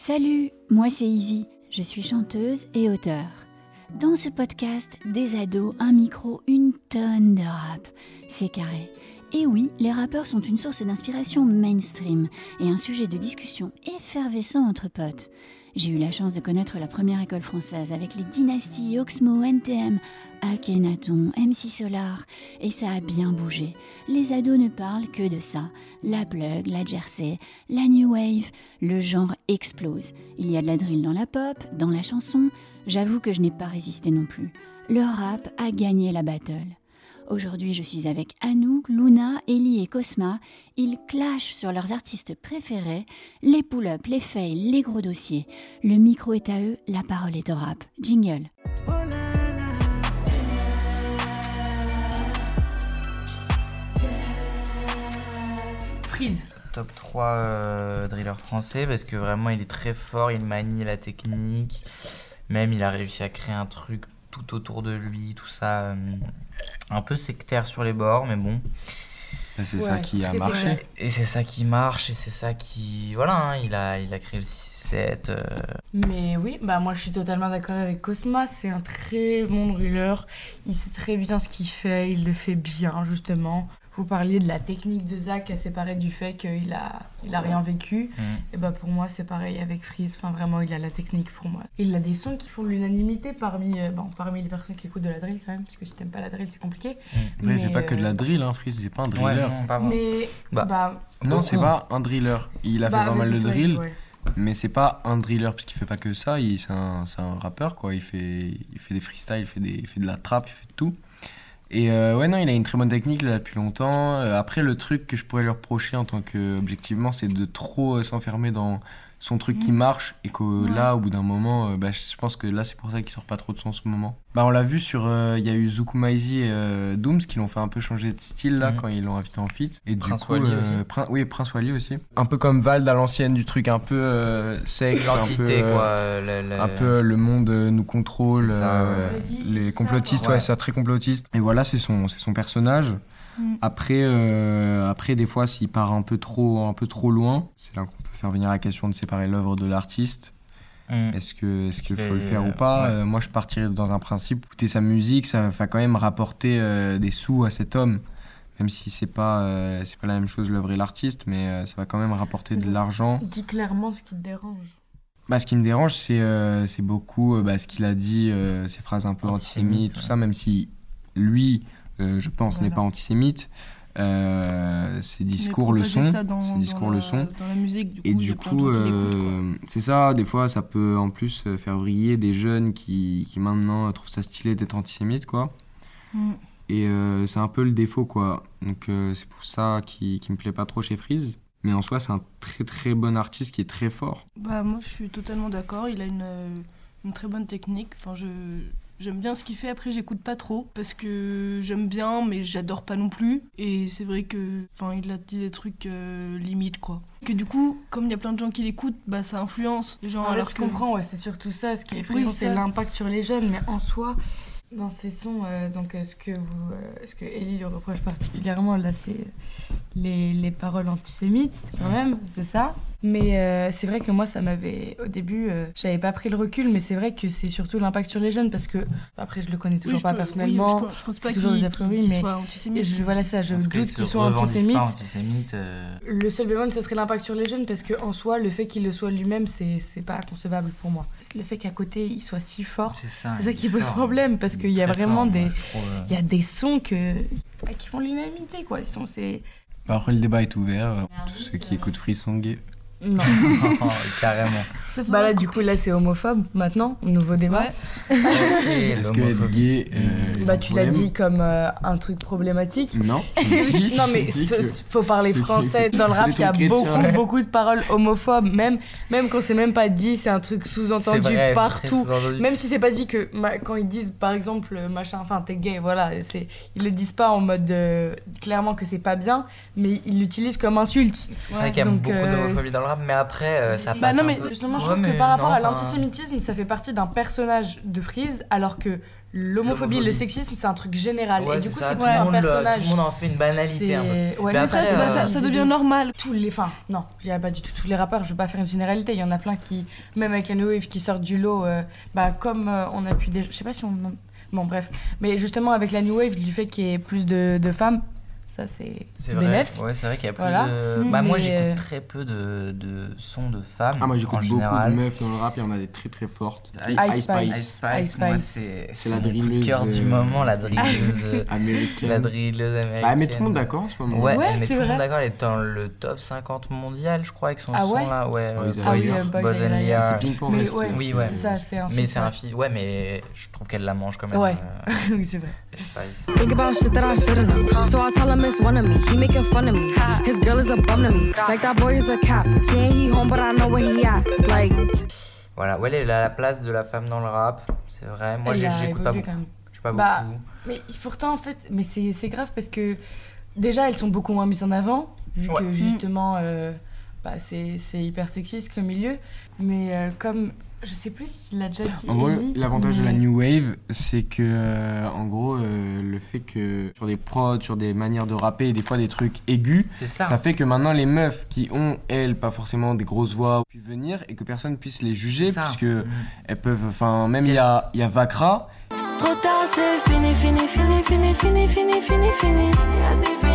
Salut, moi c'est Izzy, je suis chanteuse et auteure. Dans ce podcast, des ados, un micro, une tonne de rap. C'est carré. Et oui, les rappeurs sont une source d'inspiration mainstream et un sujet de discussion effervescent entre potes. J'ai eu la chance de connaître la première école française avec les dynasties Oxmo, NTM, Akhenaton, MC Solar, et ça a bien bougé. Les ados ne parlent que de ça. La plug, la jersey, la new wave, le genre explose. Il y a de la drill dans la pop, dans la chanson. J'avoue que je n'ai pas résisté non plus. Le rap a gagné la battle. Aujourd'hui, je suis avec Anouk, Luna, Ellie et Cosma. Ils clashent sur leurs artistes préférés, les pull-up, les fails, les gros dossiers. Le micro est à eux, la parole est au rap. Jingle. Freeze. Top 3 euh, driller français parce que vraiment il est très fort, il manie la technique. Même il a réussi à créer un truc tout autour de lui, tout ça. euh, un peu sectaire sur les bords, mais bon. Et c'est Ouais, ça qui a marché. vrai. Et c'est ça qui marche, et c'est ça qui. Voilà, hein, il, a, il a créé le 6-7. euh, Mais oui, bah moi je suis totalement d'accord avec Cosma, c'est un très bon driller. Il sait très bien ce qu'il fait, il le fait bien justement. Vous parliez de la technique de Zach à séparer du fait qu'il a, il a rien vécu. hmm. Et bah pour moi c'est pareil avec Freeze, enfin vraiment il a la technique pour moi. Il a des sons qui font l'unanimité parmi, euh, bon, parmi les personnes qui écoute de la drill quand même, parce que si t'aimes pas la drill c'est compliqué. Il Mais, fait pas que de la euh, drill, hein, Freeze, c'est pas un Ouais, driller. non, pas vrai. Mais Bah, bah, non, c'est pas un driller. Il a bah, fait pas mal de drill, ouais. mais c'est pas un driller, parce qu'il fait pas que ça. Il, c'est, un, c'est un rappeur, quoi. Il fait, il fait des freestyles, il fait, des, il fait de la trap, il fait de tout. Et euh, ouais, non, il a une très bonne technique là depuis longtemps. Euh, après, le truc que je pourrais lui reprocher en tant que objectivement, c'est de trop euh, s'enfermer dans son truc qui Mhm. marche et que Ouais. là, au bout d'un moment, euh, bah, je pense que là, c'est pour ça qu'il sort pas trop de son en ce moment. Bah, on l'a vu sur, euh, il y a eu Zukumaizi et euh, Dooms qui l'ont fait un peu changer de style là Mhm. quand ils l'ont invité en feat. Et Prince du coup, Wally euh, aussi. Prin- oui, Prince Wally aussi. Un peu comme Vald à l'ancienne, du truc un peu euh, sec, un peu, L'entité, quoi. euh, le- le- un peu le monde nous contrôle, ça, euh, ouais. les complotistes, Ouais. ouais, c'est très complotiste. Et voilà, c'est son, c'est son personnage. Mm. Après, euh, après, des fois, s'il part un peu trop, un peu trop loin, c'est là faire venir la question de séparer l'œuvre de l'artiste. Hmm. Est-ce que, est-ce qu'il Qu'il faut le faire ou pas ouais. Euh, Moi, je partirais dans un principe. Écouter sa musique, ça va quand même rapporter euh, des sous à cet homme. Même si c'est pas, euh, c'est pas la même chose l'œuvre et l'artiste, mais euh, ça va quand même rapporter de l'argent. Dis clairement ce qui te dérange. Bah, ce qui me dérange, c'est euh, c'est beaucoup euh, bah, ce qu'il a dit, euh, ces phrases un peu Antisémites, antisémites, tout ouais. ça, même si lui, euh, je pense, n'est pas antisémite. Euh, ses discours Mais le sont. dans- ses discours le sont. Et du coup, euh, c'est ça, des fois, ça peut en plus euh, faire vriller des jeunes qui, qui maintenant euh, trouvent ça stylé d'être antisémite, quoi. Mm. Et euh, c'est un peu le défaut, quoi. Donc euh, c'est pour ça qui, qui me plaît pas trop chez Freeze. Mais en soi, c'est un très très bon artiste qui est très fort. Bah, moi, je suis totalement d'accord. Il a une, euh, une très bonne technique. Enfin, je. J'aime bien ce qu'il fait, après j'écoute pas trop parce que j'aime bien mais j'adore pas non plus et c'est vrai que enfin il a dit des trucs euh, limites quoi. Que du coup, comme il y a plein de gens qui l'écoutent, bah ça influence les gens Alors, alors je que comprends, ouais, c'est surtout ça. Ce qui est effrayant, Oui, c'est l'impact sur les jeunes. Mais en soi, dans ces sons, euh, donc euh, ce que vous, euh, ce que Ellie lui reproche particulièrement, là, c'est les, les paroles antisémites, quand même, c'est ça? Mais euh, c'est vrai que moi, ça m'avait, au début, euh, j'avais pas pris le recul, mais c'est vrai que c'est surtout l'impact sur les jeunes parce que, après, je le connais toujours Oui, je pas peux- oui, personnellement. je, pense- je pense pas qu'il a priori, mais- soit antisémite. je, voilà ça, je doute qu'ils soient antisémites. pas antisémite, euh, Le seul bémol, ça serait l'impact sur les jeunes, parce que en soi, le fait qu'il le soit lui-même, c'est c'est pas concevable pour moi. Le fait qu'à côté, il soit si fort, c'est ça. qui pose fort. problème, parce qu'il y a vraiment fort, des... euh. Il y a des sons que... bah, qui font l'unanimité, quoi. Ils sont, c'est... Bah, Après, le débat est ouvert. Tous ceux qui écoutent Freeze sont gays. Non. Carrément. Ça bah là, du coup, là, c'est homophobe, maintenant, nouveau débat. Ouais. Est-ce que être gay. euh, Bah, un tu l'as dit comme euh, un truc problématique. Non. non mais ce- faut parler français dans le rap il y a beaucoup beaucoup de paroles homophobes même même quand c'est même pas dit c'est un truc sous-entendu partout. Même si c'est pas dit que ma- quand ils disent par exemple euh, machin, enfin t'es gay, voilà, c'est ils le disent pas en mode euh, clairement que c'est pas bien, mais ils l'utilisent comme insulte. C'est vrai qu'il y a Donc, beaucoup euh, d'homophobie dans le mais après, euh, ça Bah passe non un mais peu. justement je trouve que par rapport non, à l'antisémitisme ça fait partie d'un personnage de Freeze alors que l'homophobie, le sexisme, c'est un truc général. Ouais, et du coup, c'est tout, un personnage. tout le monde en fait une banalité. un peu. Ouais, c'est ça, bah, euh, ça, ça devient normal. tous les enfin non il y a pas du tout tous les rappeurs je vais pas faire une généralité il y en a plein qui même avec les new wave qui sortent du lot euh, bah comme euh, on a pu déjà je sais pas si on bon bref mais justement avec la new wave du fait qu'il y ait plus de, de femmes ça c'est C'est vrai. Ouais, c'est vrai qu'il y a plus Voilà. de. Mm, Bah, moi, j'écoute euh, très peu de, de sons de femmes. Ah, moi j'écoute beaucoup général. de meufs dans le rap, il y en a des très très fortes. Ice Ice Ice Spice. Spice, Ice moi, Spice. c'est C'est la mon coup de drilleuse, cœur du euh, moment, la drilleuse. euh, Américaine. la drilleuse américaine. Bah, mais tout le monde d'accord en ce moment. Ouais, Ouais, elle met tout le monde d'accord. Elle est dans le top 50 mondial, je crois, avec son Ah son ouais là. Ouais, ils Ah oui, Boys- Boys Boys and and Liars. Liars. C'est Ping Pong. mais Rest, ouais, là. Oui, ouais. c'est ça c'est un Mais c'est un ouais. film. Ouais, mais je trouve qu'elle la mange quand même. Ouais. oui c'est vrai Spice. Think about shit that I should've known. So I tell him it's one of me. He making fun of me. His girl is a bum to me. Like that boy is a cat. Saying he home, but I know where he at. Like. Voilà, ouais, elle a la place de la femme dans le rap, c'est vrai. Moi, j'écoute pas beaucoup. J'écoute pas Bah, beaucoup. Mais pourtant, en fait, mais c'est c'est grave parce que déjà, elles sont beaucoup moins mises en avant, vu Ouais. que justement, euh, bah, c'est c'est hyper sexiste comme milieu. Mais euh, comme, je sais plus si tu l'as déjà dit. En gros, l'avantage de la mais- new wave, c'est que, euh, en gros, euh, le fait que sur des prods, sur des manières de rapper, des fois des trucs aigus, ça. ça fait que maintenant les meufs qui ont, elles, pas forcément des grosses voix, puissent venir et que personne puisse les juger, puisque Mm. elles peuvent, enfin, même il y a, y a Vakra, Trop tard, c'est fini, fini, fini, fini, fini, fini, fini, fini.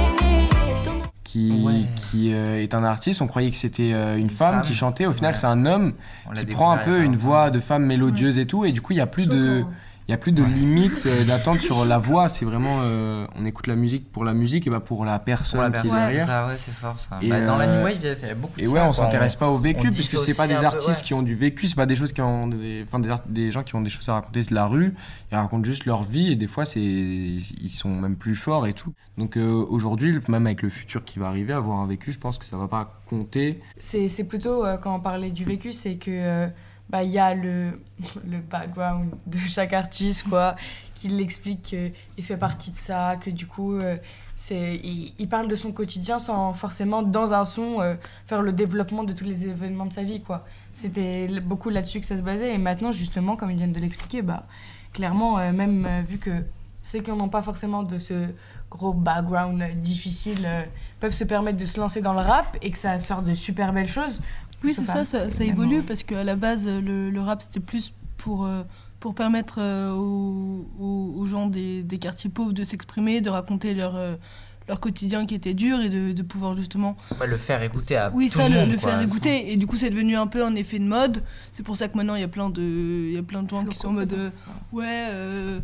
Qui, Ouais. qui euh, est un artiste, on croyait que c'était euh, une, Une femme, femme. qui chantait, au final Ouais. c'est un homme qui prend un peu une voix de femme mélodieuse et tout, et du coup il y a plus de... Il y a plus de limite euh, d'attente sur la voix, c'est vraiment euh, on écoute la musique pour la musique et pas pour la personne Pour la qui est c'est derrière. ça, ouais, c'est fort ça. Et Bah, dans la euh, New Wave, il y a- beaucoup de Et ça, ouais, on quoi. s'intéresse pas au vécu on puisque c'est dissocie pas des peu, artistes ouais. qui ont du vécu, c'est pas des choses qui ont des, enfin des, art- des gens qui ont des choses à raconter de la rue, ils racontent juste leur vie et des fois c'est ils sont même plus forts et tout. Donc euh, aujourd'hui, même avec le futur qui va arriver, avoir un vécu, je pense que ça va pas compter. C'est c'est plutôt, euh, quand on parlait du vécu, c'est que euh, bah, y a le, le background de chaque artiste, quoi, qui l'explique qu'il fait partie de ça, que du coup, euh, il, il parle de son quotidien sans forcément, dans un son, euh, faire le développement de tous les événements de sa vie, quoi. C'était beaucoup là-dessus que ça se basait. Et maintenant, justement, comme ils viennent de l'expliquer, bah, clairement, euh, même vu que ceux qui n'ont pas forcément de ce gros background difficile peuvent se permettre de se lancer dans le rap et que ça sort de super belles choses. Oui, c'est ça, ça, évolue parce qu'à la base, le, le rap, c'était plus pour, euh, pour permettre euh, aux, aux- gens des, des quartiers pauvres de s'exprimer, de raconter leur, euh, leur quotidien qui était dur et de, de pouvoir justement. Ouais, le faire écouter à oui, tout ça, le le, monde. le quoi. faire écouter. Et du coup, c'est devenu un peu un effet de mode. C'est pour ça que maintenant, il y a plein de, il y a plein de gens qui sont en mode euh, Ouais, euh,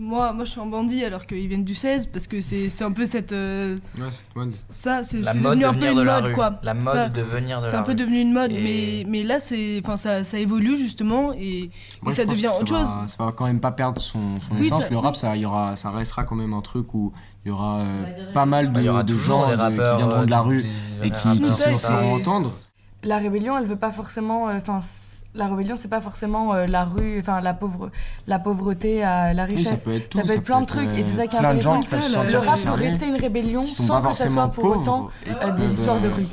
moi, moi, je suis un bandit alors qu'ils viennent du 16 parce que c'est c'est un peu cette. euh, Ouais, c'est mode. ça, c'est devenu de un peu venir une de mode, rue. quoi. La mode Ça- de venir de c'est un peu rue. devenu une mode, Et- mais, mais là, c'est, enfin, ça, ça évolue justement et, Moi, et je ça devient autre ça chose. va- ça va quand même pas perdre son, son Oui, essence. ça- le rap, ça, y aura, ça restera quand même un truc où il y aura euh, pas mal de, aura gens des de- rappeurs, qui viendront de la euh, rue des- et qui, qui se entendre. La rébellion, elle veut pas forcément. euh, Enfin, la rébellion, c'est pas forcément euh, la rue, enfin la pauvre, la pauvreté à la Oui, richesse. ça peut être tout. Ça peut être plein de trucs, et c'est ça qui est intéressant. qui le rap peut rester une rébellion qui sans que ça soit forcément pour pauvres autant qui euh, des peuvent, histoires de euh, rue.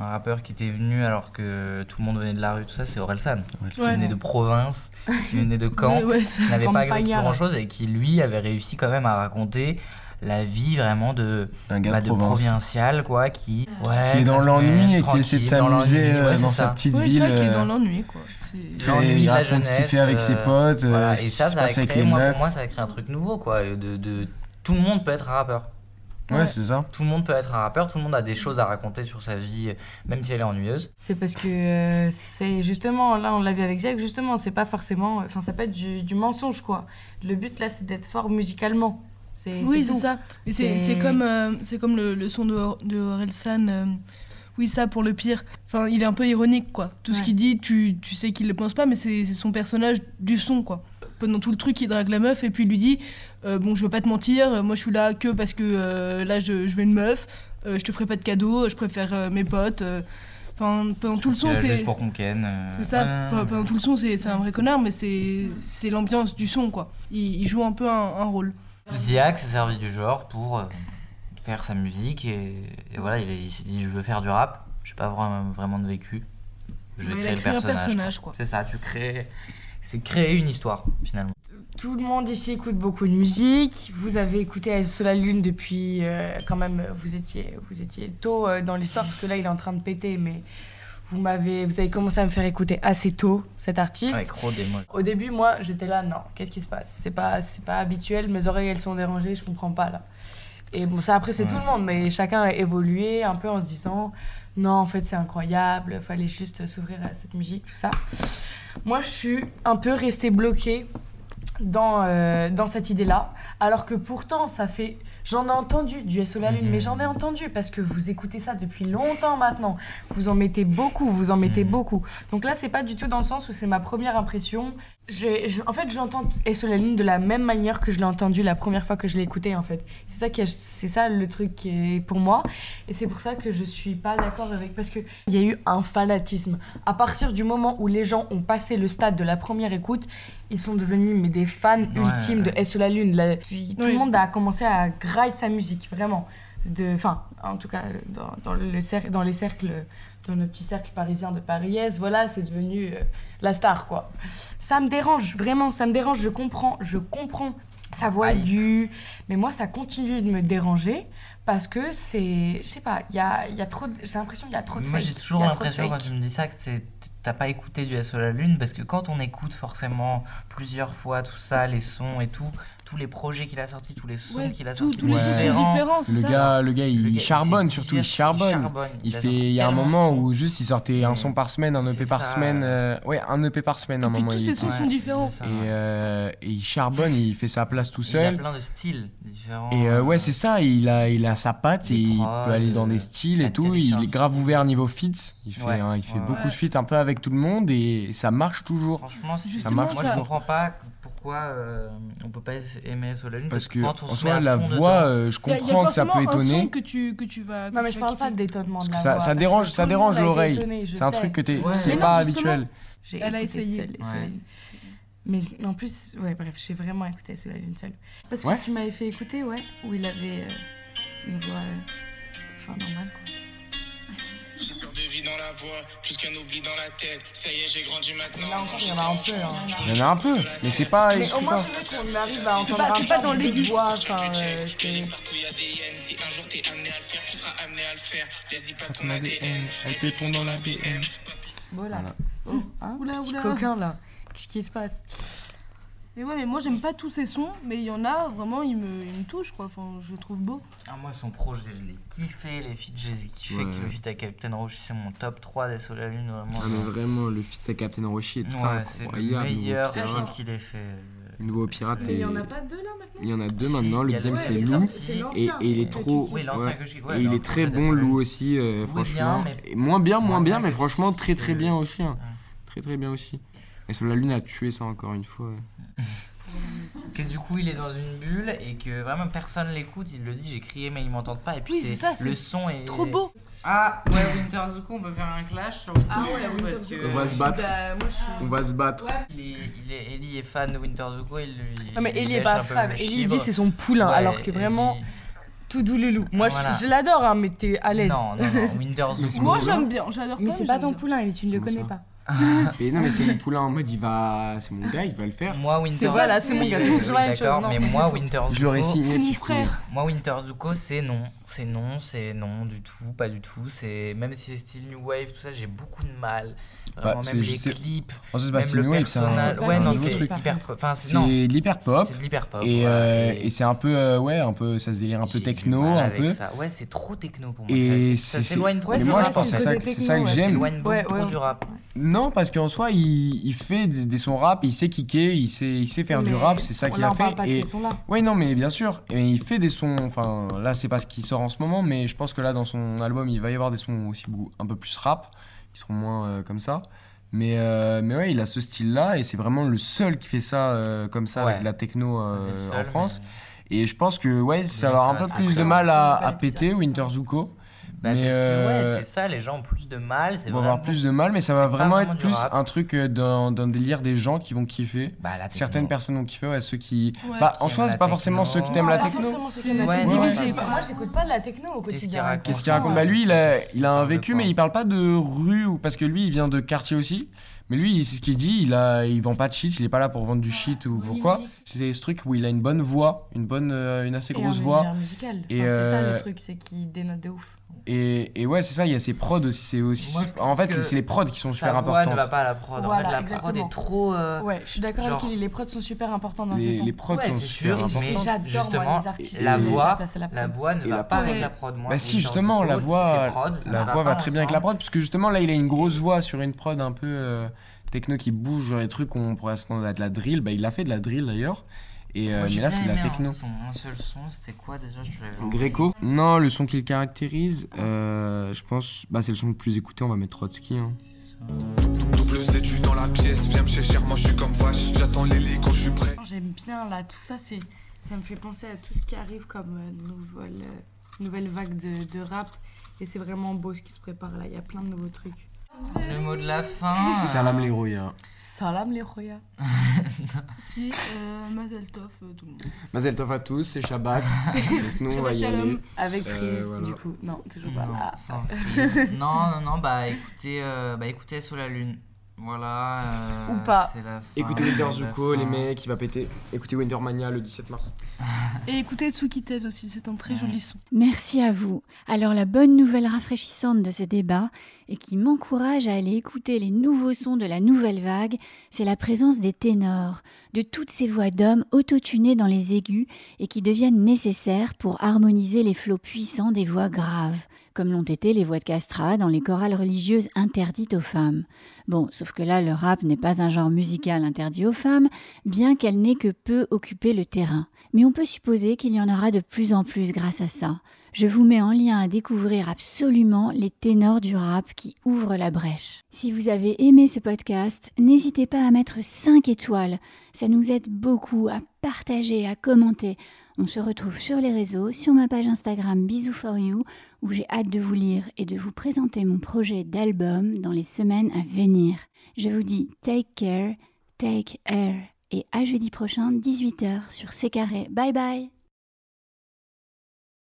Un rappeur qui était venu alors que tout le monde venait de la rue, tout ça, c'est Orelsan. Qui Ouais. venait de province, qui venait de Caen, Ouais, qui n'avait pas grand chose et qui lui avait réussi quand même à raconter la vie vraiment de, Un gars bah, de provincial quoi qui ouais, qui est dans l'ennui et qui essaie de dans s'amuser euh, ouais, dans sa petite Ouais, ville. ça qui est euh, dans l'ennui, quoi. C'est- L'ennui il raconte ce qu'il fait avec ses jeunesse, potes, euh, Voilà, ce et ça, se ça a passe avec créé, les moi, meufs. pour moi, ça a créé un truc nouveau, quoi. De, de, tout le monde peut être un rappeur. Ouais, c'est ça. Tout le monde peut être un rappeur, tout le monde a des choses à raconter sur sa vie, même si elle est ennuyeuse. C'est parce que euh, c'est justement, là on l'a vu avec Jack, justement, c'est pas forcément. Enfin, ça peut être du, du mensonge, quoi. Le but là, c'est d'être fort musicalement. C'est Oui, c'est ça. C'est, C'est- c'est comme, euh, c'est comme le, le son de, de Orelsan. euh, oui, ça pour le pire. Enfin, il est un peu ironique, quoi. Tout ce qu'il dit, tu, tu sais qu'il le pense pas, mais c'est, c'est son personnage du son, quoi. Pendant tout le truc, il drague la meuf et puis il lui dit euh, Bon, je veux pas te mentir, moi je suis là que parce que euh, là je, je veux une meuf, euh, je te ferai pas de cadeaux, je préfère euh, mes potes. euh. Enfin, pendant tout le son, c'est. Juste pour qu'on ken. euh, C'est ça. Pendant- pendant tout le son, c'est c'est un vrai connard, mais c'est c'est l'ambiance du son, quoi. Il, il joue un peu un, un rôle. Ziak s'est servi du genre pour euh, faire sa musique et, et voilà, il, il s'est dit je veux faire du rap, j'ai pas vraiment, vraiment de vécu. Je vais créer le personnage. personnage, quoi. C'est ça, tu crées. C'est créer une histoire finalement. tout le monde ici écoute beaucoup de musique. Vous avez écouté Sur la Lune depuis euh, quand même, vous étiez, vous étiez tôt euh, dans l'histoire parce que là il est en train de péter, mais vous m'avez, vous avez commencé à me faire écouter assez tôt cet artiste. Avec Rod et moi. Au début, moi, j'étais là, non, qu'est-ce qui se passe? C'est pas, c'est pas habituel, mes oreilles elles sont dérangées, je comprends pas là. Et bon, ça après c'est Ouais. tout le monde, mais chacun a évolué un peu en se disant, non, en fait c'est incroyable, fallait juste s'ouvrir à cette musique, tout ça. Moi, je suis un peu restée bloquée dans, euh, dans cette idée-là, alors que pourtant, ça fait. J'en ai entendu du SO la Lune, Mhm. mais j'en ai entendu parce que vous écoutez ça depuis longtemps maintenant. Vous en mettez beaucoup, vous en mettez Mhm. beaucoup. Donc là, c'est pas du tout dans le sens où c'est ma première impression. Je- je- en fait, j'entends SO la Lune de la même manière que je l'ai entendu la première fois que je l'ai écouté, en fait. C'est ça, qui est- c'est ça le truc qui est pour moi. Et c'est pour ça que je suis pas d'accord avec. Parce qu'il y a eu un fanatisme. À partir du moment où les gens ont passé le stade de la première écoute, ils sont devenus mais, des fans ultimes de S la Lune. La- puis tout Oui. le monde a commencé à gride sa musique, vraiment. De, enfin, en tout cas, dans, dans le cer- dans les cercles, dans le petit cercle parisien de Paris-Est, voilà, c'est devenu euh, la star, quoi. Ça me dérange, vraiment, ça me dérange. Je comprends, je comprends sa voix aiguë, mais moi, ça continue de me déranger parce que c'est, je sais pas, il y a, il y a trop, de- j'ai l'impression qu'il y a trop de Moi, j'ai toujours l'impression quand tu me dis ça que t'as pas écouté du SO la Lune parce que quand on écoute forcément plusieurs fois tout ça, les sons et tout, tous les projets qu'il a sortis, tous les sons Ouais, qu'il a sortis, tous les sons sont différents. Le ça gars, le gars, Le il gars, charbonne, surtout, il charbonne. charbonne. Il fait, il y a un moment où juste il sortait un son par semaine, un EP par ça. semaine. euh, ouais, un EP par semaine à un puis moment. tous il- ces sons Ouais, sont différents. ça. Et, euh, et il charbonne, il fait sa place tout Il y a seul. plein de styles différents. Et euh, ouais, c'est ça, il a, il a sa patte, et il peut aller dans des styles et tout. Il est grave ouvert niveau feats. Il fait, hein, il fait beaucoup de feats un peu avec tout le monde et ça marche toujours. Franchement, si- Justement, marche moi ça- je comprends pas pourquoi euh, on peut pas aimer SO la Lune Parce que, quand on en se soi, la voix, dedans- euh, je Il y a- il y a comprends que ça peut forcément un son étonner. que tu, que tu vas. que Non, mais tu je parle pas d'étonnement de Parce la que ça- voix, ça parce que dérange- ça dérange l'oreille. C'est un truc que t'es, Ouais. qui Mais est non, pas habituel. Elle a essayé. sur. Mais en plus, ouais, bref, j'ai vraiment écouté sur la Lune seule. Parce que Ouais. tu m'avais fait écouter, ouais, où il avait euh, une voix. euh, Enfin, normale, quoi. Fissure de vie dans la voix, plus qu'un oubli dans la tête. Ça y est, j'ai grandi maintenant. Là encore, il y en a un peu. Hein. Il y en a un peu, mais c'est pas. Mais au moins, c'est vrai qu'on arrive à entendre pas- un dans l'aigu. voix. Enfin, euh, c'est. Partout y a des hyènes. Si un jour t'es amené à le faire, tu seras amené à le faire. Les pas ton ADN. Pépon dans l'ADN. Voilà. Voilà. Oh, hein, Oula, petit oula. coquin, là. Qu'est-ce qui se passe? Mais ouais, mais moi j'aime pas tous ces sons, mais il y en a vraiment, ils me, ils me touchent quoi. Enfin, je le trouve beau. Ah, moi, son projet, je l'ai kiffé. Les feats, je les ai kiffés. Ouais. Le feat avec Captain Roche, c'est mon top 3 des la Lune. Vraiment. Ah, mais vraiment, le feat avec Captain Roshi est Ouais, c'est le incroyable. meilleur feat qu'il ait fait. Nouveau pirate. Mais il y en a pas deux là maintenant Il y en a deux maintenant. Le deuxième, c'est Lou. Et, il est trop. Et il est très bon, Lou aussi, euh, franchement. moins bien, moins bien, mais franchement ce très très bien aussi. hein. Très très bien aussi. Et sur la lune a tué ça encore une fois. ouais. que du coup il est dans une bulle et que vraiment personne l'écoute, il le dit j'ai crié mais ils m'entendent pas et puis Oui, c'est ça, le c'est son est trop beau. Ah ouais Winter Zuko on peut faire un clash sur Winter Ah ouais, Winter parce Zuko. que On va se battre. Bah, moi, je. On va se battre. il est, il est, Ellie est fan de Winter Zuko, il lui Non, mais Ellie est pas fan. le Ellie dit c'est son poulain, Ouais, alors que vraiment, Ellie- tout doux loulou. Moi, je- Voilà. je, l'adore, hein, mais t'es à l'aise. Non, non, non, Winter Zuko. Moi bon, j'aime bien, j'adore Mais pas. c'est pas ton poulain, Ellie, tu ne le Comment connais pas. Mais non, mais c'est mon poulain en mode il va. C'est mon gars, il va le faire. Moi Winter C'est- voilà, c'est mon gars, c'est toujours la même chose, mais moi. Winter Zuko. Je l'aurais signé C'est mon frère. Moi, Winter Zuko, c'est non. C'est non, c'est non du tout, pas du tout. C'est Même si c'est style New Wave, tout ça, j'ai beaucoup de mal. Bah, c'est- même les clips, même le Wave, c'est un, personnage. c'est Ouais, un non, nouveau c'est truc. hyper. Enfin, c'est C'est non, de l'hyper pop. c'est de l'hyper pop. Et, ouais, euh, et- et c'est un peu, euh, ouais, un peu, ça se délire un peu techno, un avec peu. ça. Ouais, c'est trop techno pour moi. Et ça, ça c'est- s'éloigne trop. Ouais, mais moi, je pense que c'est ça, c'est ça que j'aime. trop du rap. Non, parce qu'en soi, il, il fait des, sons rap, il sait kicker, il sait, il sait faire du rap, c'est ça qu'il a fait. Et... Ouais, non, mais bien sûr. Et il fait des sons, enfin, là, c'est pas ce qui sort en ce moment, mais je pense que là, dans son album, il va y avoir des sons aussi beaucoup- un peu plus rap, qui seront moins euh, comme ça. Mais, euh, mais ouais, il a ce style-là, et c'est vraiment le seul qui fait ça euh, comme ça, Ouais. avec de la techno euh, seul, en France. mais- Et je pense que, ouais, ça va avoir un peu plus de mal à, à péter. Winter Zuko. Bah, Mais, parce que euh, ouais, c'est ça, les gens ont plus de mal. c'est On va avoir plus de mal, mais ça va vraiment vraiment être plus rap. un truc euh, d'un délire des gens qui vont kiffer. Bah. Certaines personnes vont kiffer, ouais, ceux qui. Ouais. bah, en soi, aiment c'est pas forcément techno. ceux qui t'aiment la techno. c'est divisé. Moi, j'écoute pas de la techno au Qu'est-ce qu'il quotidien. raconte Qu'est-ce qu'il raconte Bah, lui, il a, il a un vécu, mais il parle pas de rue, ou- parce que lui, il vient de quartier aussi. Mais lui, c'est ce qu'il dit, il, a, il vend pas de shit, il est pas là pour vendre du shit ou pourquoi. C'est ce truc où il a une bonne voix, une bonne, euh, une assez Et grosse un voix. musical. Et, Enfin, C'est ça euh, le truc, c'est qu'il dénote de ouf. Et, et ouais, c'est ça, il y a ses prods aussi. C'est aussi Moi, en fait, c'est les prods qui sont Sa super voix ne va pas à la prod. en Voilà, fait, la prod exactement. est trop. euh, Ouais, je suis d'accord avec genre- lui, les prods sont super importants dans ces Les, sons. les prods Ouais, sont c'est super sûr, importantes. mais Et j'adore justement, moi, les artistes la voix- la prod. La voix ne Et va la pas prod. avec la prod. Moi, Bah si, justement, la voix, va voix pas va très bien avec la prod, parce que justement là, il a une grosse voix sur une prod un peu euh, techno qui bouge, les trucs qu'on pourrait s'attendre à de la drill. Bah il a fait de la drill d'ailleurs. Et euh, Moi, mais là, c'est de la techno. Un, son, un seul son, c'était quoi déjà je Gréco Non, le son qui le caractérise, euh, je pense, bah c'est le son le plus écouté. On va mettre Trotsky. Hein. Double Z dans la pièce, viens me chercher, moi je suis comme vache, j'attends l'hélico, je suis prêt. J'aime bien là, tout ça, c'est, ça me fait penser à tout ce qui arrive comme euh, nouvelle, nouvelle vague de, de rap. Et c'est vraiment beau ce qui se prépare là, il y a plein de nouveaux trucs. Le mot de la fin. Salam les Roya. Salam les Roya. Si, euh, Mazel Tov, euh, tout le monde. Mazel tov à tous, c'est Shabbat. Donc nous, on va y aller. shalom. Avec Euh, Freeze, voilà. du coup. Non, toujours pas. Non, Ah. non, non, non, bah écoutez, euh, bah écoutez sous la lune. Voilà. euh, Ou pas. c'est la fin, Écoutez Winter Zuko, les mecs, il va péter. Écoutez Wintermania le 17 mars. Et écoutez Tsuki Ted aussi, c'est un très Ouais. joli son. Merci à vous. Alors la bonne nouvelle rafraîchissante de ce débat et qui m'encourage à aller écouter les nouveaux sons de la nouvelle vague, c'est la présence des ténors, de toutes ces voix d'hommes autotunées dans les aigus et qui deviennent nécessaires pour harmoniser les flots puissants des voix graves, comme l'ont été les voix de castrat dans les chorales religieuses interdites aux femmes. Bon, sauf que là, le rap n'est pas un genre musical interdit aux femmes, bien qu'elle n'ait que peu occupé le terrain. Mais on peut supposer qu'il y en aura de plus en plus grâce à ça. Je vous mets en lien à découvrir absolument les ténors du rap qui ouvrent la brèche. Si vous avez aimé ce podcast, n'hésitez pas à mettre 5 étoiles. Ça nous aide beaucoup à partager, à commenter. On se retrouve sur les réseaux, sur ma page Instagram Bisous for You, où j'ai hâte de vous lire et de vous présenter mon projet d'album dans les semaines à venir. Je vous dis take care, take air et à jeudi prochain 18h sur C carré. Bye bye